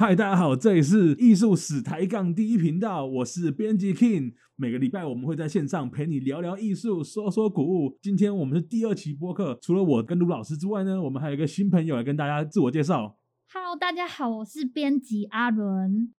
嗨，大家好，这里是艺术史抬杠第一频道，我是编辑 King。每个礼拜我们会在线上陪你聊聊艺术，说说古物。今天我们是第二期播客，除了我跟卢老师之外呢，我们还有一个新朋友来跟大家自我介绍。Hello，大家好，我是编辑阿伦。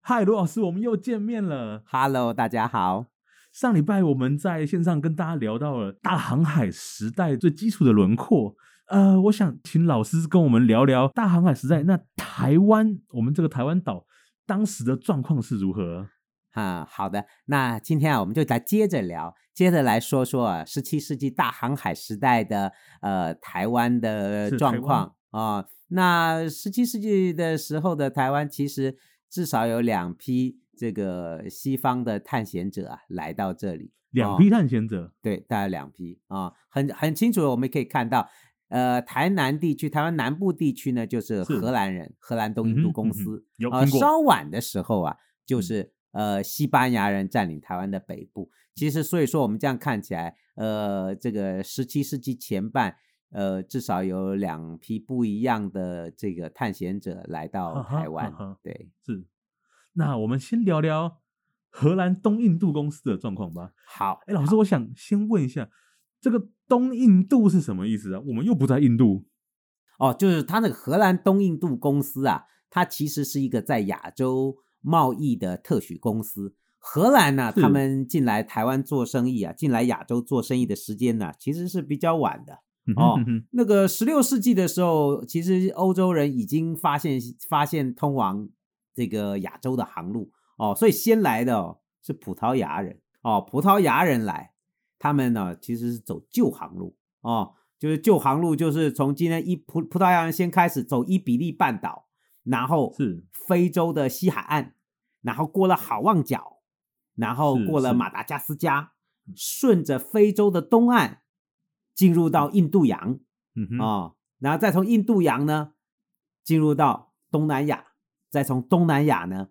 嗨，卢老师，我们又见面了。Hello，大家好。上礼拜我们在线上跟大家聊到了大航海时代最基础的轮廓。呃，我想请老师跟我们聊聊大航海时代。那台湾，我们这个台湾岛当时的状况是如何？啊、嗯，好的。那今天啊，我们就来接着聊，接着来说说啊，十七世纪大航海时代的呃台湾的状况啊。那十七世纪的时候的台湾，其实至少有两批这个西方的探险者啊来到这里。两批探险者，哦、对，大概两批啊，很很清楚，我们可以看到。呃，台南地区，台湾南部地区呢，就是荷兰人，荷兰东印度公司。嗯嗯、呃，稍晚的时候啊，就是呃，西班牙人占领台湾的北部。其实，所以说我们这样看起来，呃，这个十七世纪前半，呃，至少有两批不一样的这个探险者来到台湾。哈哈对，是。那我们先聊聊荷兰东印度公司的状况吧。好，哎，老师，我想先问一下。这个东印度是什么意思啊？我们又不在印度哦，就是他那个荷兰东印度公司啊，它其实是一个在亚洲贸易的特许公司。荷兰呢、啊，他们进来台湾做生意啊，进来亚洲做生意的时间呢、啊，其实是比较晚的哦。那个十六世纪的时候，其实欧洲人已经发现发现通往这个亚洲的航路哦，所以先来的哦是葡萄牙人哦，葡萄牙人来。他们呢，其实是走旧航路哦，就是旧航路，就是从今天一葡葡萄牙人先开始走伊比利半岛，然后是非洲的西海岸，然后过了好望角，然后过了马达加斯加，顺着非洲的东岸进入到印度洋，嗯哼，哦，然后再从印度洋呢进入到东南亚，再从东南亚呢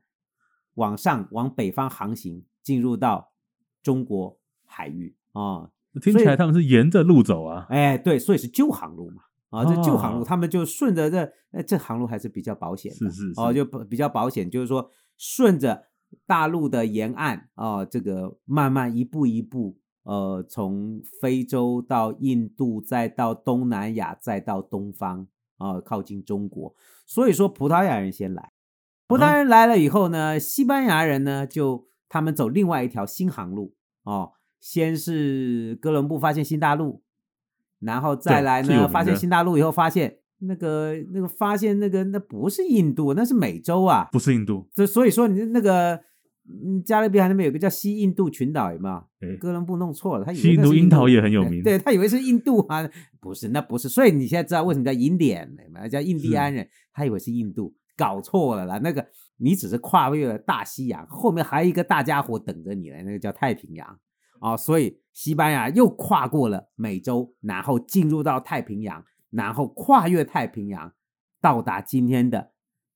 往上往北方航行，进入到中国海域。哦，听起来他们是沿着路走啊，哎，对，所以是旧航路嘛，啊、哦，这旧航路，他们就顺着这，哎，这航路还是比较保险的，是是，是，哦，就比较保险，就是说顺着大陆的沿岸啊、哦，这个慢慢一步一步，呃，从非洲到印度，再到东南亚，再到东方啊、哦，靠近中国，所以说葡萄牙人先来，葡萄牙人来了以后呢，嗯、西班牙人呢就他们走另外一条新航路哦。先是哥伦布发现新大陆，然后再来呢，发现新大陆以后，发现那个那个发现那个那不是印度，那是美洲啊，不是印度。这所以说你那个嗯，加勒比海那边有个叫西印度群岛，有没有？哥伦布弄错了，他以为西印度樱桃也很有名，对，他以为是印度啊，不是，那不是。所以你现在知道为什么叫印第安人，叫印第安人，他以为是印度，搞错了啦。那个你只是跨越了大西洋，后面还有一个大家伙等着你呢，那个叫太平洋。啊、哦，所以西班牙又跨过了美洲，然后进入到太平洋，然后跨越太平洋，到达今天的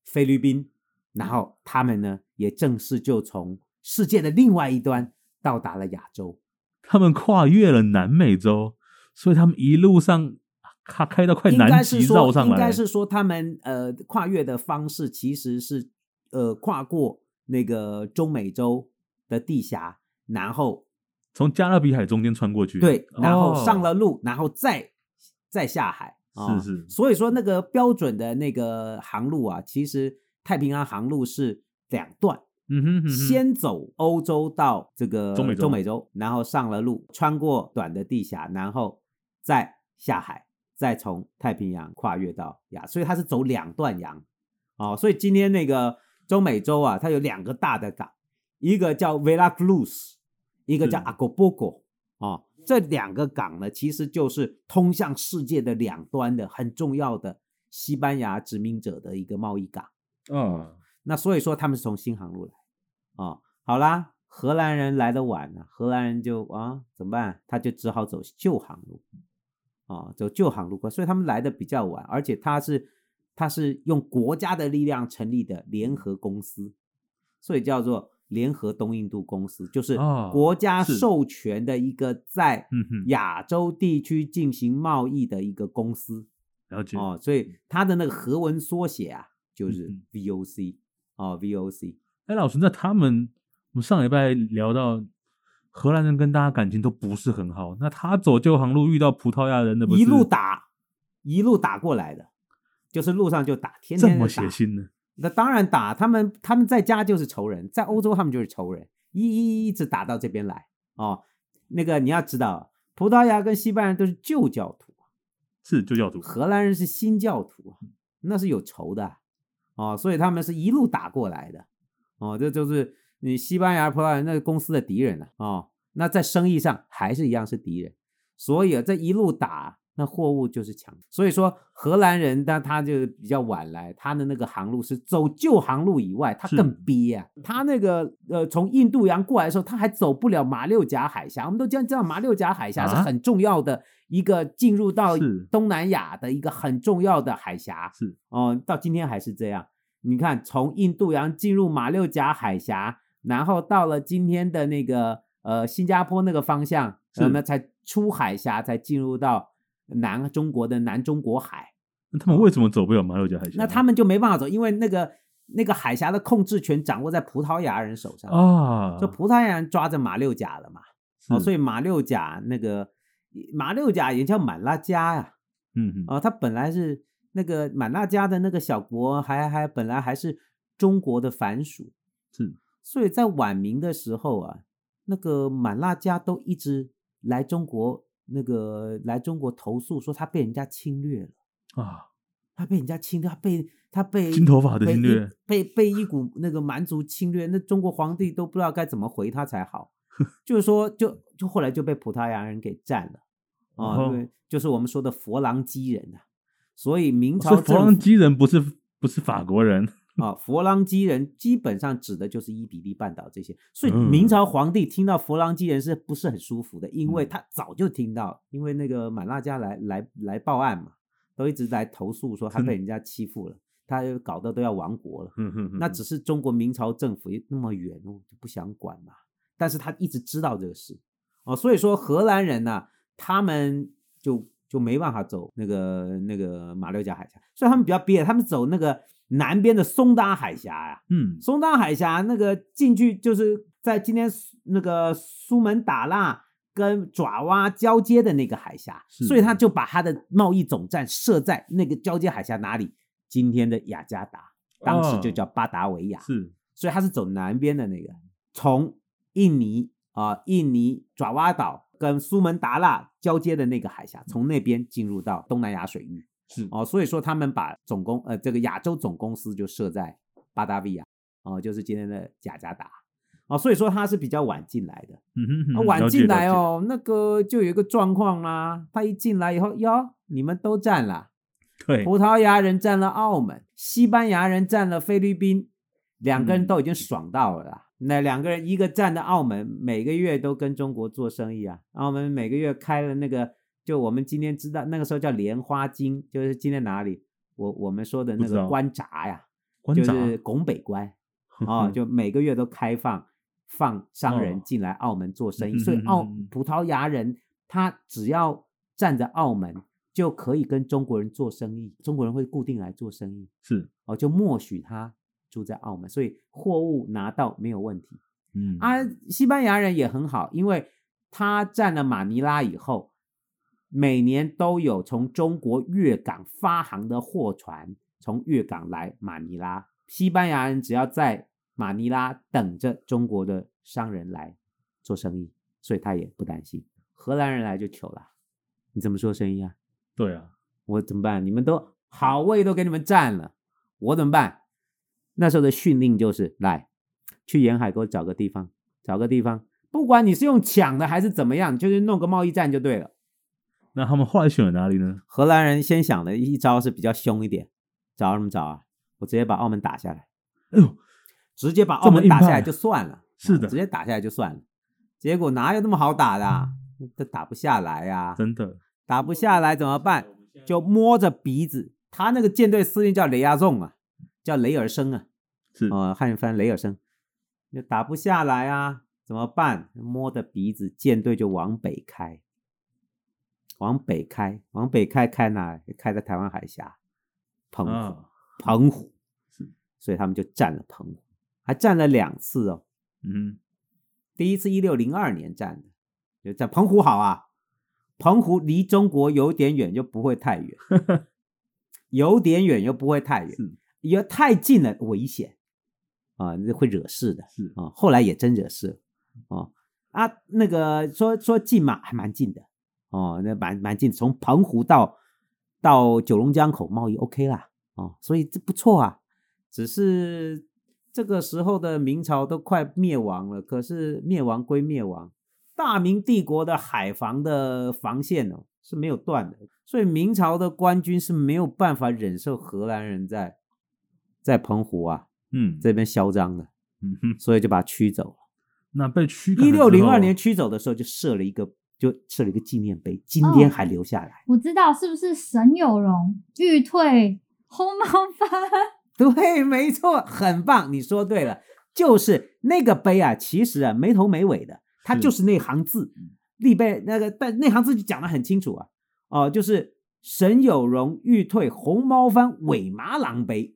菲律宾，然后他们呢也正式就从世界的另外一端到达了亚洲。他们跨越了南美洲，所以他们一路上开开到快南极绕上来。应该是说他们呃跨越的方式其实是呃跨过那个中美洲的地峡，然后。从加勒比海中间穿过去，对，然后上了路，哦、然后再再下海，是是。所以说那个标准的那个航路啊，其实太平洋航路是两段，嗯哼，嗯哼，先走欧洲到这个中美洲，中美洲，然后上了路，穿过短的地峡，然后再下海，再从太平洋跨越到亚，所以它是走两段洋，哦，所以今天那个中美洲啊，它有两个大的港，一个叫 Veracruz。一个叫阿古波哥啊，这两个港呢，其实就是通向世界的两端的很重要的西班牙殖民者的一个贸易港。嗯、哦，那所以说他们是从新航路来。哦，好啦，荷兰人来的晚了，荷兰人就啊怎么办？他就只好走旧航路。啊、哦，走旧航路过，所以他们来的比较晚，而且他是他是用国家的力量成立的联合公司，所以叫做。联合东印度公司就是国家授权的一个在亚洲地区进行贸易的一个公司，了解哦，所以它的那个合文缩写啊，就是 VOC 哦，VOC。哎，老师，那他们我们上礼拜聊到荷兰人跟大家感情都不是很好，那他走旧航路遇到葡萄牙人的，一路打一路打过来的，就是路上就打，天天打，这么血腥呢？那当然打，他们他们在家就是仇人，在欧洲他们就是仇人，一一一直打到这边来哦。那个你要知道，葡萄牙跟西班牙都是旧教徒，是旧教徒，荷兰人是新教徒，那是有仇的哦，所以他们是一路打过来的哦，这就是你西班牙、葡萄牙那个公司的敌人了哦。那在生意上还是一样是敌人，所以啊，这一路打。那货物就是强，所以说荷兰人，但他就比较晚来，他的那个航路是走旧航路以外，他更憋啊。他那个呃，从印度洋过来的时候，他还走不了马六甲海峡。我们都知道，马六甲海峡是很重要的一个进入到东南亚的一个很重要的海峡。是哦，到今天还是这样。你看，从印度洋进入马六甲海峡，然后到了今天的那个呃新加坡那个方向，那么才出海峡，才进入到。南中国的南中国海，那他们为什么走不了马六甲海峡？那他们就没办法走，因为那个那个海峡的控制权掌握在葡萄牙人手上啊，就葡萄牙人抓着马六甲了嘛，哦，所以马六甲那个马六甲也叫满拉加呀，嗯嗯，哦，他本来是那个满拉加的那个小国，还还本来还是中国的藩属，是，所以在晚明的时候啊，那个满拉加都一直来中国。那个来中国投诉说他被人家侵略了。啊，他被人家侵略，他被他被金头发的侵略，被被一股那个蛮族侵略，那中国皇帝都不知道该怎么回他才好，就是说就就后来就被葡萄牙人给占了啊，对，就是我们说的佛朗基人啊，所以明朝佛朗基人不是不是法国人。啊，佛朗基人基本上指的就是伊比利半岛这些，所以明朝皇帝听到佛朗基人是不是很舒服的？因为他早就听到，因为那个满拉加来来来报案嘛，都一直在投诉说他被人家欺负了，他搞得都要亡国了。那只是中国明朝政府那么远哦，就不想管嘛。但是他一直知道这个事哦，所以说荷兰人呢，他们就就没办法走那个那个马六甲海峡，所以他们比较憋，他们走那个。南边的松达海峡呀，嗯，松达海峡那个进去就是在今天那个苏门答腊跟爪哇交接的那个海峡，所以他就把他的贸易总站设在那个交接海峡哪里？今天的雅加达，当时就叫巴达维亚，是，所以他是走南边的那个，从印尼啊，印尼爪哇岛跟苏门答腊交接的那个海峡，从那边进入到东南亚水域。是。哦，所以说他们把总公呃这个亚洲总公司就设在巴达维亚哦，就是今天的雅加达。哦，所以说他是比较晚进来的，嗯哼哼，晚进来哦，那个就有一个状况啦，他一进来以后哟，你们都占了，对，葡萄牙人占了澳门，西班牙人占了菲律宾，两个人都已经爽到了啦，嗯、那两个人一个占的澳门，每个月都跟中国做生意啊，澳门每个月开了那个。就我们今天知道，那个时候叫莲花经，就是今天哪里？我我们说的那个关闸呀，就是拱北关啊、哦，就 每个月都开放放商人进来澳门做生意，哦、所以澳葡萄牙人他只要站在澳门就可以跟中国人做生意，中国人会固定来做生意，是哦，就默许他住在澳门，所以货物拿到没有问题。嗯啊，西班牙人也很好，因为他占了马尼拉以后。每年都有从中国粤港发航的货船从粤港来马尼拉，西班牙人只要在马尼拉等着中国的商人来做生意，所以他也不担心。荷兰人来就糗了，你怎么做生意啊？对啊，我怎么办？你们都好位都给你们占了，我怎么办？那时候的训令就是来去沿海给我找个地方，找个地方，不管你是用抢的还是怎么样，就是弄个贸易战就对了。那他们后来选了哪里呢？荷兰人先想的一招是比较凶一点，找什么找啊？我直接把澳门打下来。哎呦，直接把澳门打下来就算了。是的，直接打下来就算了。结果哪有那么好打的啊？都打不下来呀！真的打不下来怎么办？就摸着鼻子。他那个舰队司令叫雷亚仲啊，叫雷尔生啊，是呃，汉语翻雷尔生。就打不下来啊，怎么办？摸着鼻子，舰队就往北开。往北开，往北开，开哪？开在台湾海峡，澎湖，澎湖所以他们就占了澎湖，还占了两次哦。嗯，第一次一六零二年占的，就在澎湖好啊，澎湖离中国有点远，又不会太远，有点远又不会太远，因为太近了危险啊，会惹事的。是啊，后来也真惹事了哦啊，那个说说近嘛，还蛮近的哦，那蛮蛮近，从澎湖到到九龙江口贸易 OK 啦，哦，所以这不错啊，只是。这个时候的明朝都快灭亡了，可是灭亡归灭亡，大明帝国的海防的防线哦是没有断的，所以明朝的官军是没有办法忍受荷兰人在在澎湖啊，嗯，这边嚣张的，嗯哼，所以就把他驱走了。那被驱一六零二年驱走的时候，就设了一个，就设了一个纪念碑，今天还留下来。哦，我知道是不是沈有容欲退红毛番？对，没错，很棒，你说对了，就是那个碑啊，其实啊没头没尾的，它就是那行字，立碑那个，但那行字就讲得很清楚啊，哦，就是沈有容欲退红毛番尾麻郎碑，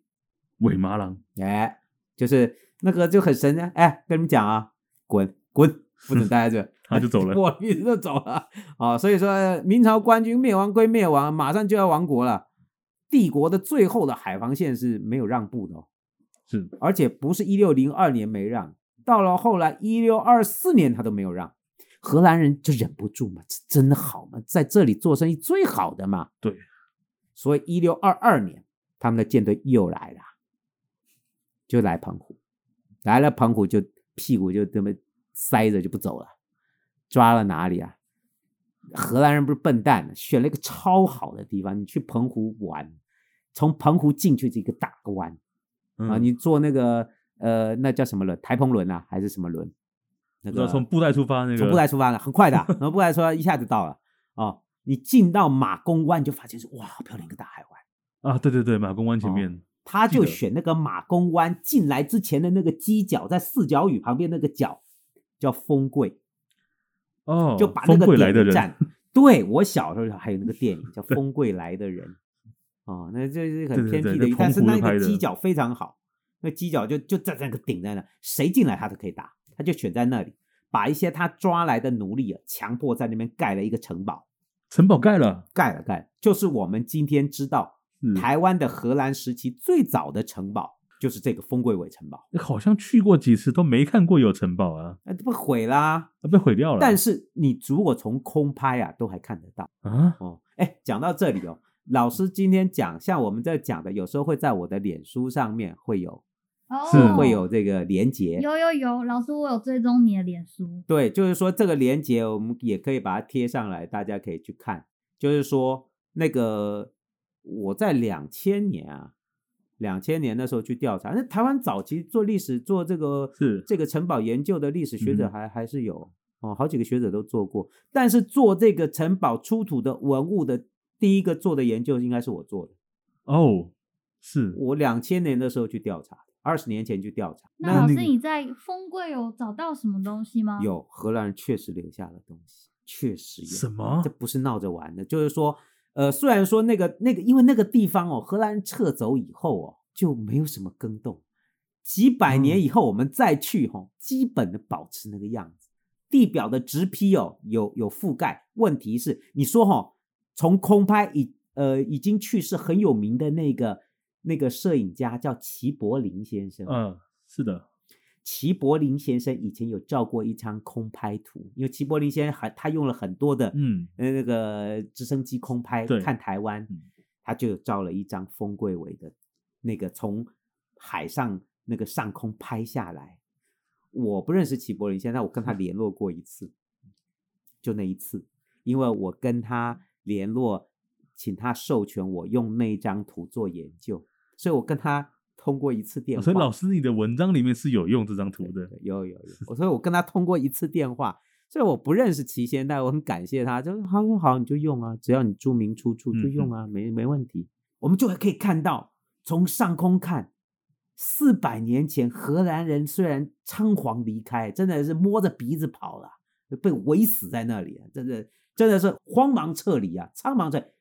尾麻郎，哎，就是那个就很神啊，哎，跟你们讲啊，滚滚，不准 待在这，他就走了，我一直都走了，哦，所以说明朝官军灭亡归灭亡，马上就要亡国了。帝国的最后的海防线是没有让步的哦，是，而且不是一六零二年没让，到了后来一六二四年他都没有让，荷兰人就忍不住嘛，这真的好嘛？在这里做生意最好的嘛，对，所以一六二二年他们的舰队又来了，就来澎湖，来了澎湖就屁股就这么塞着就不走了，抓了哪里啊？荷兰人不是笨蛋，选了一个超好的地方。你去澎湖玩，从澎湖进去这个大个弯、嗯、啊，你坐那个呃，那叫什么轮？台澎轮啊，还是什么轮？那个从布袋出发那个，从布袋出发的，很快的，然后布袋出发一下子到了哦。你进到马公湾，就发现是哇，好漂亮一个大海湾啊！对对对，马公湾前面、哦，他就选那个马公湾进来之前的那个犄角，在四角屿旁边那个角叫风柜。哦，就把那个点站，对，我小时候还有那个 电影叫《风柜来的人》，哦，那这是很偏僻的，但是那个犄角非常好，那犄角就就在那个顶在那，谁进来他都可以打，他就选在那里，把一些他抓来的奴隶啊，强迫在那边盖了一个城堡，城堡盖了，盖了盖了，就是我们今天知道台湾的荷兰时期最早的城堡。就是这个丰贵尾城堡，好像去过几次都没看过有城堡啊，哎，被毁啦，被毁掉了。但是你如果从空拍啊，都还看得到啊。哦，哎，讲到这里哦，老师今天讲，像我们在讲的，有时候会在我的脸书上面会有，是会有这个连接。有有有，老师我有追踪你的脸书。对，就是说这个连接我们也可以把它贴上来，大家可以去看。就是说那个我在两千年啊。两千年的时候去调查，那台湾早期做历史做这个是这个城堡研究的历史学者还、嗯、还是有哦，好几个学者都做过。但是做这个城堡出土的文物的第一个做的研究应该是我做的哦，是我两千年的时候去调查，二十年前去调查。那老师你在风柜有找到什么东西吗？有，荷兰人确实留下了东西，确实有。什么？这不是闹着玩的，就是说。呃，虽然说那个那个，因为那个地方哦，荷兰人撤走以后哦，就没有什么更动。几百年以后我们再去哦，基本的保持那个样子。地表的直批哦，有有覆盖。问题是，你说哈，从空拍已呃已经去世很有名的那个那个摄影家叫齐柏林先生。嗯，是的。齐柏林先生以前有照过一张空拍图，因为齐柏林先生还他用了很多的嗯那个直升机空拍看台湾，他就照了一张丰贵伟的，那个从海上那个上空拍下来。我不认识齐柏林先生，我跟他联络过一次，就那一次，因为我跟他联络，请他授权我用那张图做研究，所以我跟他。通过一次电话，所以老师，你的文章里面是有用这张图的，有有有。所以我跟他通过一次电话，所以我不认识齐先，但我很感谢他，就好好，你就用啊，只要你注明出处就用啊，嗯、没没问题。我们就还可以看到，从上空看，四百年前荷兰人虽然仓皇离开，真的是摸着鼻子跑了，被围死在那里，真的真的是慌忙撤离啊，仓忙在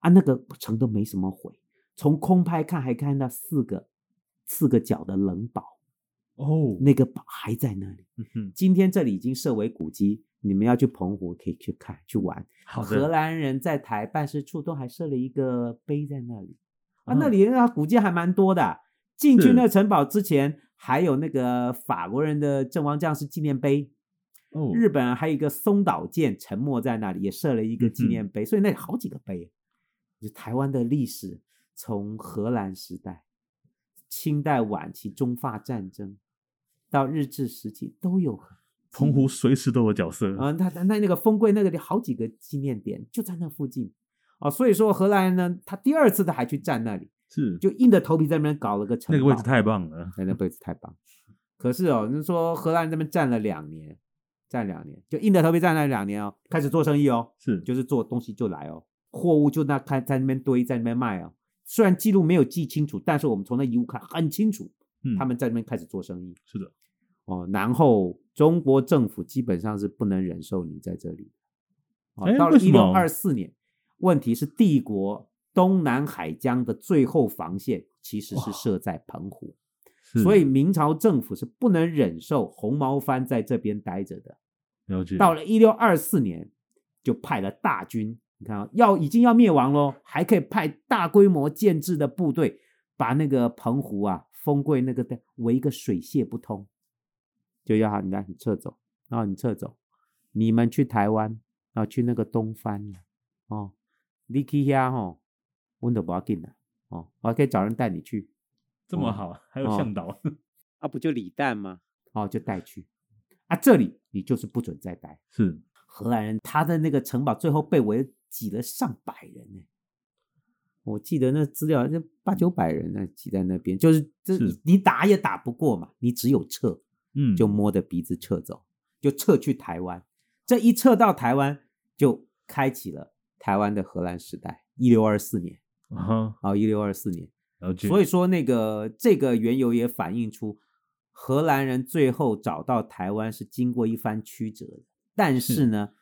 啊，那个城都没什么毁，从空拍看还看到四个。四个角的冷堡。哦，那个堡还在那里。嗯哼，今天这里已经设为古迹，你们要去澎湖可以去看去玩。好，荷兰人在台办事处都还设了一个碑在那里。啊，那里那古迹还蛮多的。进去那城堡之前，还有那个法国人的阵亡将士纪念碑。哦，日本还有一个松岛舰沉没在那里，也设了一个纪念碑。嗯、所以那里好几个碑。就台湾的历史，从荷兰时代、清代晚期中法战争到日治时期都有。澎湖随时都有角色。嗯，他那那个丰柜那个好几个纪念点就在那附近。哦，所以说荷兰人呢，他第二次他还去站那里。是，就硬着头皮在那边搞了个城，那个位置太棒了，那个位置太棒。可是哦，你说荷兰人这边站了两年，站两年，就硬着头皮站了两年哦，开始做生意哦，是，就是做东西就来哦，货物就那开在那边堆，在那边卖哦。虽然记录没有记清楚，但是我们从那遗物看很清楚，嗯，他们在那边开始做生意，是的，哦，然后中国政府基本上是不能忍受你在这里，哦，到了一六二四年，问题是帝国。东南海疆的最后防线其实是设在澎湖，所以明朝政府是不能忍受红毛番在这边待着的。了解。到了一六二四年，就派了大军，你看啊，要已经要灭亡喽，还可以派大规模建制的部队，把那个澎湖啊、丰柜那个的围一个水泄不通，就要他你来你撤走，然后你撤走，你们去台湾，然后去那个东番哦，你去遐吼。温度不要紧了哦，我还可以找人带你去，这么好，哦、还有向导、哦、啊？不就李诞吗？哦，就带去啊，这里你就是不准再待。是荷兰人，他的那个城堡最后被围挤了上百人呢。我记得那资料，那八九百人呢挤在那边，就是这你打也打不过嘛，你只有撤，嗯，就摸着鼻子撤走，就撤去台湾。这一撤到台湾，就开启了台湾的荷兰时代，一六二四年。啊，好，一六二四年，所以说那个这个缘由也反映出荷兰人最后找到台湾是经过一番曲折的，但是呢，是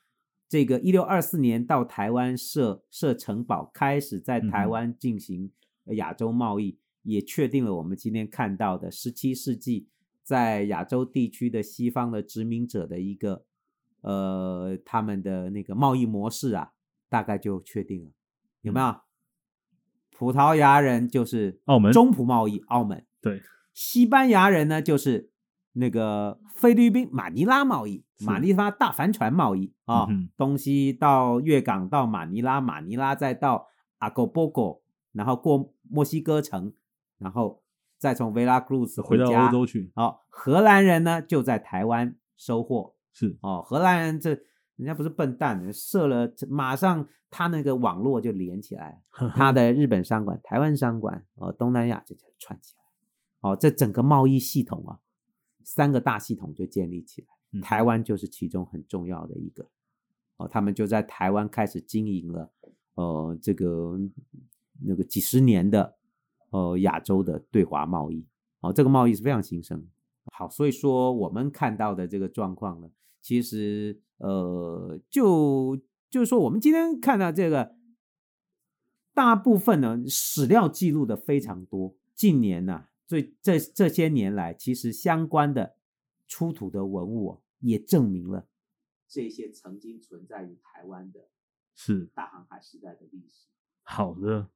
这个一六二四年到台湾设设城堡，开始在台湾进行亚洲贸易，嗯、也确定了我们今天看到的十七世纪在亚洲地区的西方的殖民者的一个呃他们的那个贸易模式啊，大概就确定了，有没有？嗯葡萄牙人就是澳门中葡贸易，澳门对。西班牙人呢，就是那个菲律宾马尼拉贸易，马尼拉大帆船贸易啊，哦嗯、东西到粤港到马尼拉，马尼拉再到阿哥波哥，然后过墨西哥城，然后再从维拉克鲁斯回到欧洲去。哦，荷兰人呢就在台湾收货，是哦，荷兰人这。人家不是笨蛋，设了马上他那个网络就连起来，他的日本商馆、台湾商馆、哦东南亚就就串起来，哦这整个贸易系统啊，三个大系统就建立起来，台湾就是其中很重要的一个，哦他们就在台湾开始经营了，呃这个那个几十年的呃亚洲的对华贸易，哦这个贸易是非常兴盛，好，所以说我们看到的这个状况呢，其实。呃，就就是说，我们今天看到这个，大部分呢史料记录的非常多。近年呢、啊，最这这些年来，其实相关的出土的文物、啊、也证明了这些曾经存在于台湾的，是大航海时代的历史。好的，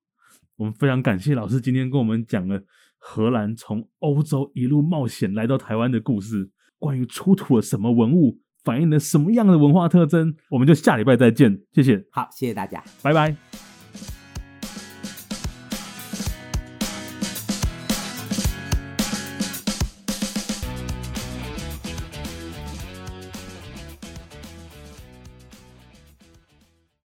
我们非常感谢老师今天跟我们讲了荷兰从欧洲一路冒险来到台湾的故事，关于出土了什么文物。反映了什么样的文化特征？我们就下礼拜再见，谢谢。好，谢谢大家，拜拜。